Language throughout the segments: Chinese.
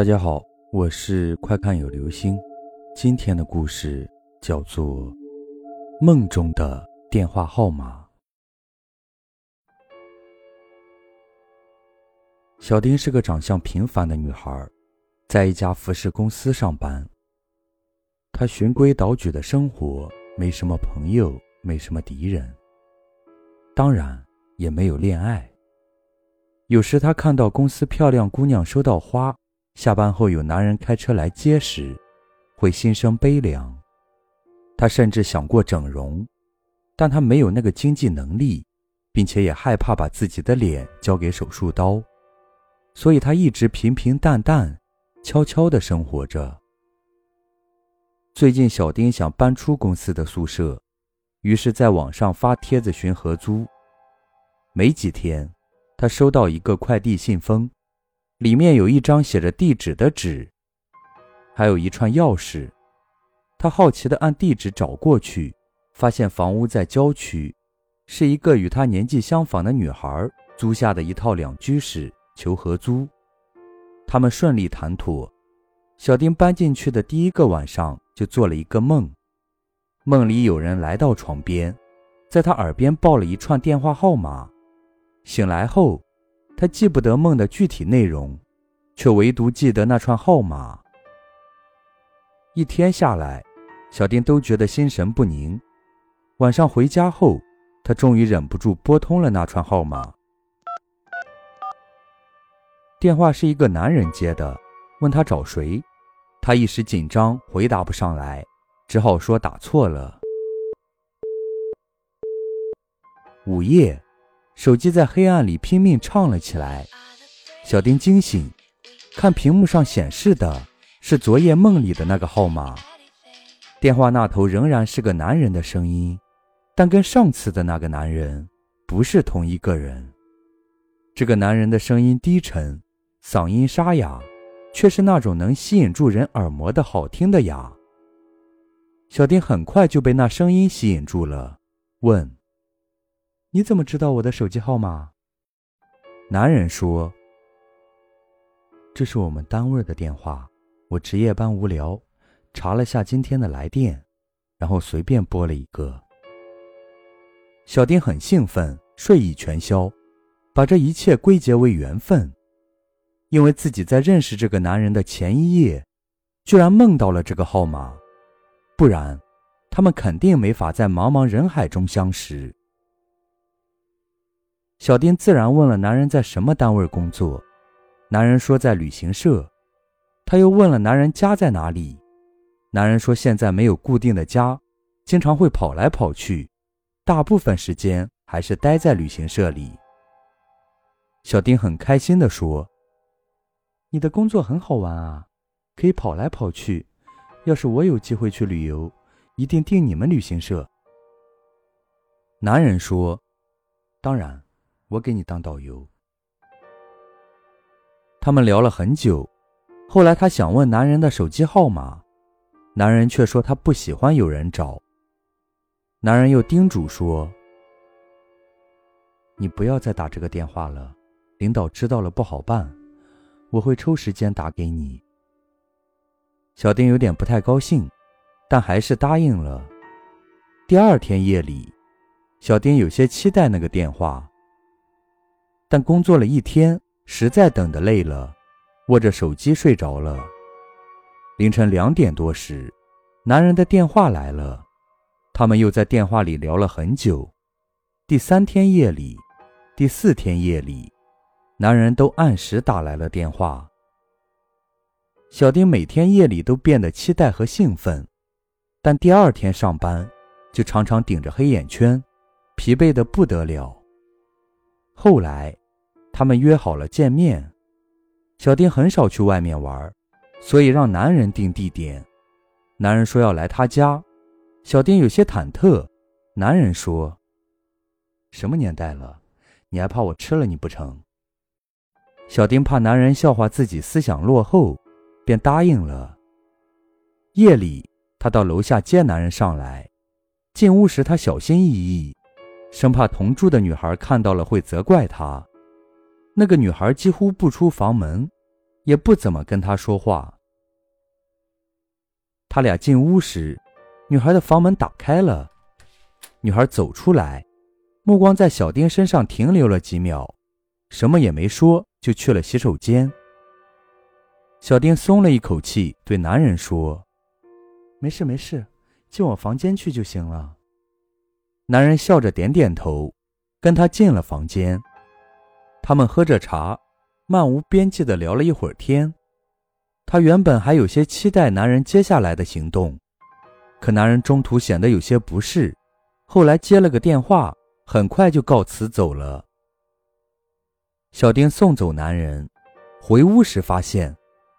大家好，我是快看有流星。今天的故事叫做《梦中的电话号码》。小丁是个长相平凡的女孩，在一家服饰公司上班。她循规蹈矩的生活，没什么朋友，没什么敌人，当然也没有恋爱。有时她看到公司漂亮姑娘收到花。下班后有男人开车来接时，会心生悲凉。他甚至想过整容，但他没有那个经济能力，并且也害怕把自己的脸交给手术刀，所以他一直平平淡淡、悄悄地生活着。最近，小丁想搬出公司的宿舍，于是在网上发帖子寻合租。没几天，他收到一个快递信封。里面有一张写着地址的纸，还有一串钥匙。他好奇地按地址找过去，发现房屋在郊区，是一个与他年纪相仿的女孩租下的一套两居室，求合租。他们顺利谈妥。小丁搬进去的第一个晚上就做了一个梦，梦里有人来到床边，在他耳边报了一串电话号码。醒来后。他记不得梦的具体内容，却唯独记得那串号码。一天下来，小丁都觉得心神不宁。晚上回家后，他终于忍不住拨通了那串号码。电话是一个男人接的，问他找谁。他一时紧张，回答不上来，只好说打错了。午夜。手机在黑暗里拼命唱了起来，小丁惊醒，看屏幕上显示的是昨夜梦里的那个号码。电话那头仍然是个男人的声音，但跟上次的那个男人不是同一个人。这个男人的声音低沉，嗓音沙哑，却是那种能吸引住人耳膜的好听的哑。小丁很快就被那声音吸引住了，问。你怎么知道我的手机号码？男人说：“这是我们单位的电话，我值夜班无聊，查了下今天的来电，然后随便拨了一个。”小丁很兴奋，睡意全消，把这一切归结为缘分，因为自己在认识这个男人的前一夜，居然梦到了这个号码，不然，他们肯定没法在茫茫人海中相识。小丁自然问了男人在什么单位工作，男人说在旅行社。他又问了男人家在哪里，男人说现在没有固定的家，经常会跑来跑去，大部分时间还是待在旅行社里。小丁很开心地说：“你的工作很好玩啊，可以跑来跑去。要是我有机会去旅游，一定订你们旅行社。”男人说：“当然。”我给你当导游。他们聊了很久，后来他想问男人的手机号码，男人却说他不喜欢有人找。男人又叮嘱说：“你不要再打这个电话了，领导知道了不好办。我会抽时间打给你。”小丁有点不太高兴，但还是答应了。第二天夜里，小丁有些期待那个电话。但工作了一天，实在等得累了，握着手机睡着了。凌晨两点多时，男人的电话来了，他们又在电话里聊了很久。第三天夜里，第四天夜里，男人都按时打来了电话。小丁每天夜里都变得期待和兴奋，但第二天上班就常常顶着黑眼圈，疲惫的不得了。后来。他们约好了见面，小丁很少去外面玩，所以让男人定地点。男人说要来他家，小丁有些忐忑。男人说：“什么年代了，你还怕我吃了你不成？”小丁怕男人笑话自己思想落后，便答应了。夜里，他到楼下接男人上来，进屋时他小心翼翼，生怕同住的女孩看到了会责怪他。那个女孩几乎不出房门，也不怎么跟他说话。他俩进屋时，女孩的房门打开了，女孩走出来，目光在小丁身上停留了几秒，什么也没说，就去了洗手间。小丁松了一口气，对男人说：“没事没事，进我房间去就行了。”男人笑着点点头，跟他进了房间。他们喝着茶，漫无边际的聊了一会儿天。他原本还有些期待男人接下来的行动，可男人中途显得有些不适，后来接了个电话，很快就告辞走了。小丁送走男人，回屋时发现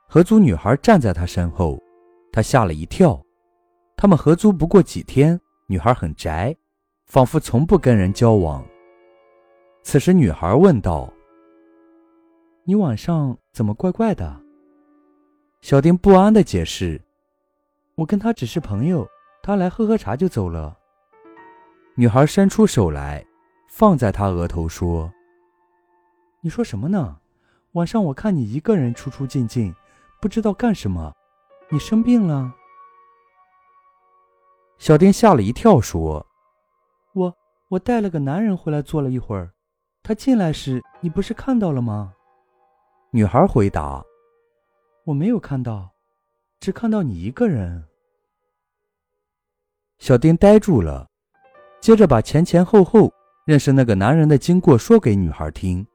合租女孩站在他身后，他吓了一跳。他们合租不过几天，女孩很宅，仿佛从不跟人交往。此时，女孩问道：“你晚上怎么怪怪的？”小丁不安的解释：“我跟他只是朋友，他来喝喝茶就走了。”女孩伸出手来，放在他额头说：“你说什么呢？晚上我看你一个人出出进进，不知道干什么。你生病了？”小丁吓了一跳，说：“我带了个男人回来坐了一会儿，他进来时你不是看到了吗？”女孩回答。我没有看到，只看到你一个人。小丁呆住了，接着把前前后后认识那个男人的经过说给女孩听。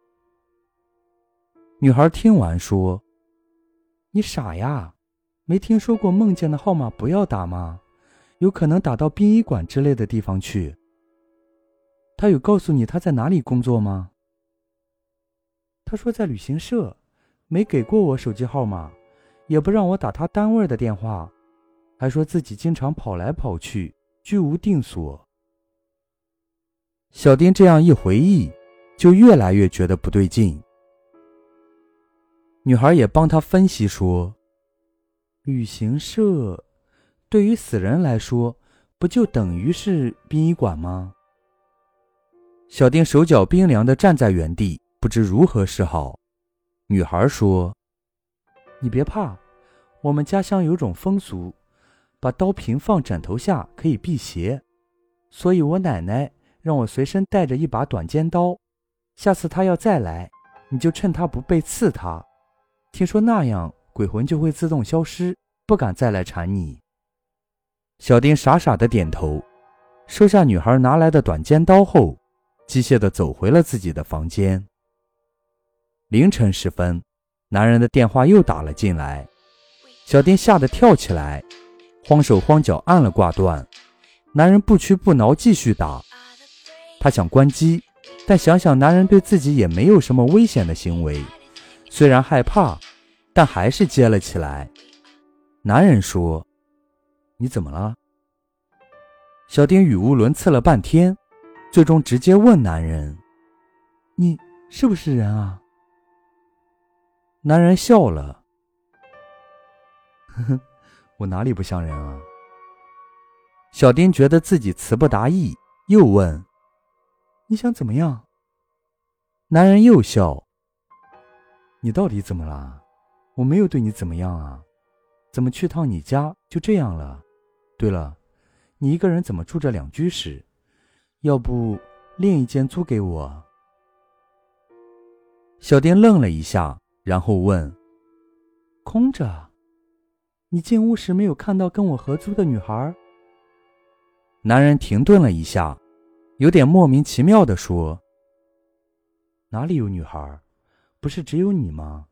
女孩听完说：“你傻呀，没听说过梦见的号码不要打吗？有可能打到殡仪馆之类的地方去。他有告诉你他在哪里工作吗？”他说在旅行社。没给过我手机号码，也不让我打他单位的电话，还说自己经常跑来跑去，居无定所。小丁这样一回忆，就越来越觉得不对劲。女孩也帮他分析说：“旅行社，对于死人来说，不就等于是殡仪馆吗？”小丁手脚冰凉的站在原地，不知如何是好。女孩说：“你别怕，我们家乡有种风俗，把刀平放枕头下可以辟邪，所以我奶奶让我随身带着一把短尖刀，下次她要再来，你就趁她不备刺她。听说那样鬼魂就会自动消失，不敢再来缠你。”小丁傻傻的点头，收下女孩拿来的短尖刀后，机械的走回了自己的房间。凌晨时分，男人的电话又打了进来，小丁吓得跳起来，慌手慌脚按了挂断。男人不屈不挠继续打，他想关机，但想想男人对自己也没有什么危险的行为，虽然害怕，但还是接了起来。男人说：“你怎么了？”小丁语无伦次了半天，最终直接问男人：“你是不是人啊？”男人笑了，呵呵，我哪里不像人啊？小丁觉得自己词不达意，又问：“你想怎么样？”男人又笑：“你到底怎么了？我没有对你怎么样啊？怎么去趟你家就这样了？对了，你一个人怎么住着两居室？要不另一间租给我？”小丁愣了一下。然后问：“空着？你进屋时没有看到跟我合租的女孩？”男人停顿了一下，有点莫名其妙的说：“哪里有女孩？不是只有你吗？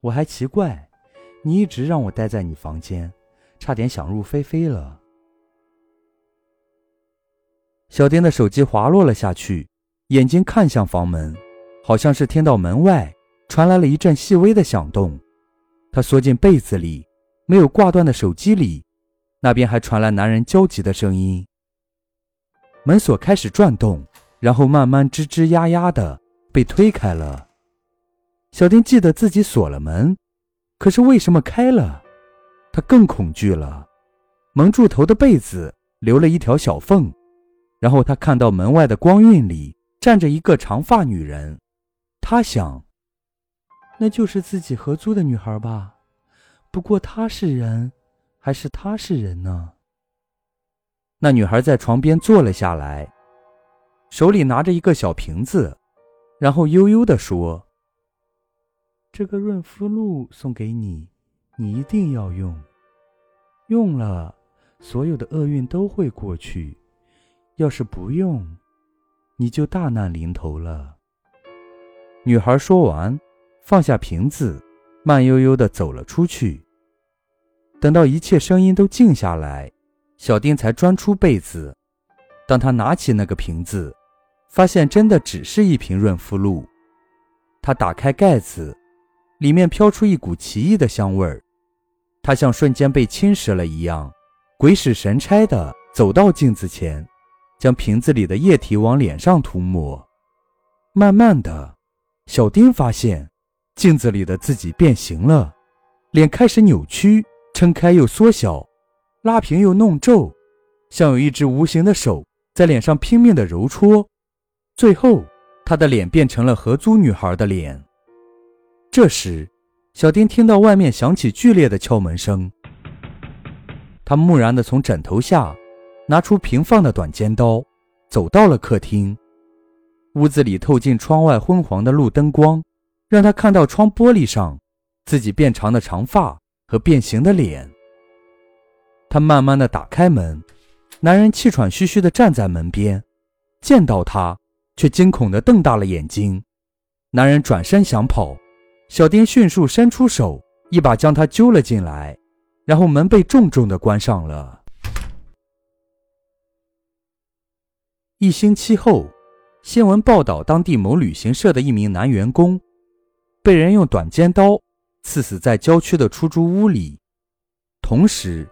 我还奇怪，你一直让我待在你房间，差点想入非非了。”小丁的手机滑落了下去，眼睛看向房门，好像是听到门外。传来了一阵细微的响动，他缩进被子里，没有挂断的手机里，那边还传来男人焦急的声音。门锁开始转动，然后慢慢吱吱呀呀的被推开了。小丁记得自己锁了门，可是为什么开了？他更恐惧了。蒙住头的被子留了一条小缝，然后他看到门外的光晕里站着一个长发女人，他想。那就是自己合租的女孩吧？不过她是人，还是他是人呢？那女孩在床边坐了下来，手里拿着一个小瓶子，然后悠悠地说：“这个润肤露送给你，你一定要用。用了，所有的厄运都会过去；要是不用，你就大难临头了。”女孩说完，放下瓶子，慢悠悠地走了出去。等到一切声音都静下来。小丁才钻出被子，当他拿起那个瓶子，发现真的只是一瓶润肤露。他打开盖子，里面飘出一股奇异的香味儿。他像瞬间被侵蚀了一样，鬼使神差地走到镜子前，将瓶子里的液体往脸上涂抹。慢慢的，小丁发现镜子里的自己变形了，脸开始扭曲，撑开又缩小。拉平又弄皱，像有一只无形的手在脸上拼命的揉搓，最后他的脸变成了合租女孩的脸。这时，小丁听到外面响起剧烈的敲门声，他木然的从枕头下拿出平放的短尖刀，走到了客厅。屋子里透进窗外昏黄的路灯光，让他看到窗玻璃上自己变长的长发和变形的脸。他慢慢的打开门，男人气喘吁吁的站在门边，见到他，却惊恐的瞪大了眼睛。男人转身想跑，小丁迅速伸出手，一把将他揪了进来，然后门被重重的关上了。一星期后，新闻报道当地某旅行社的一名男员工，被人用短尖刀刺死在郊区的出租屋里，同时。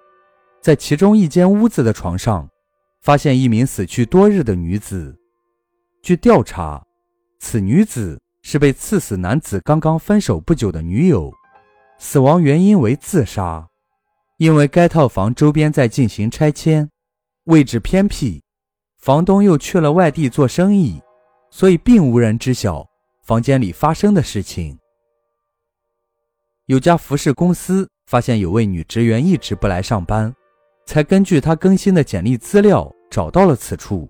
在其中一间屋子的床上，发现一名死去多日的女子。据调查，此女子是被刺死男子刚刚分手不久的女友，死亡原因为自杀。因为该套房周边在进行拆迁，位置偏僻，房东又去了外地做生意，所以并无人知晓房间里发生的事情。有家服饰公司发现有位女职员一直不来上班。才根据她更新的简历资料找到了此处，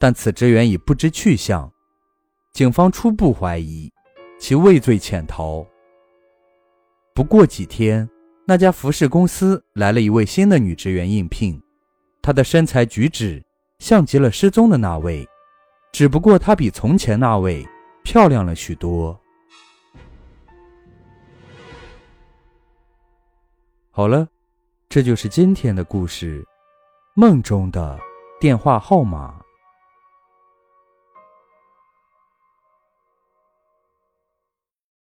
但此职员已不知去向。警方初步怀疑其畏罪潜逃。不过几天，那家服饰公司来了一位新的女职员应聘，她的身材举止像极了失踪的那位，只不过她比从前那位漂亮了许多。好了。这就是今天的故事，梦中的电话号码。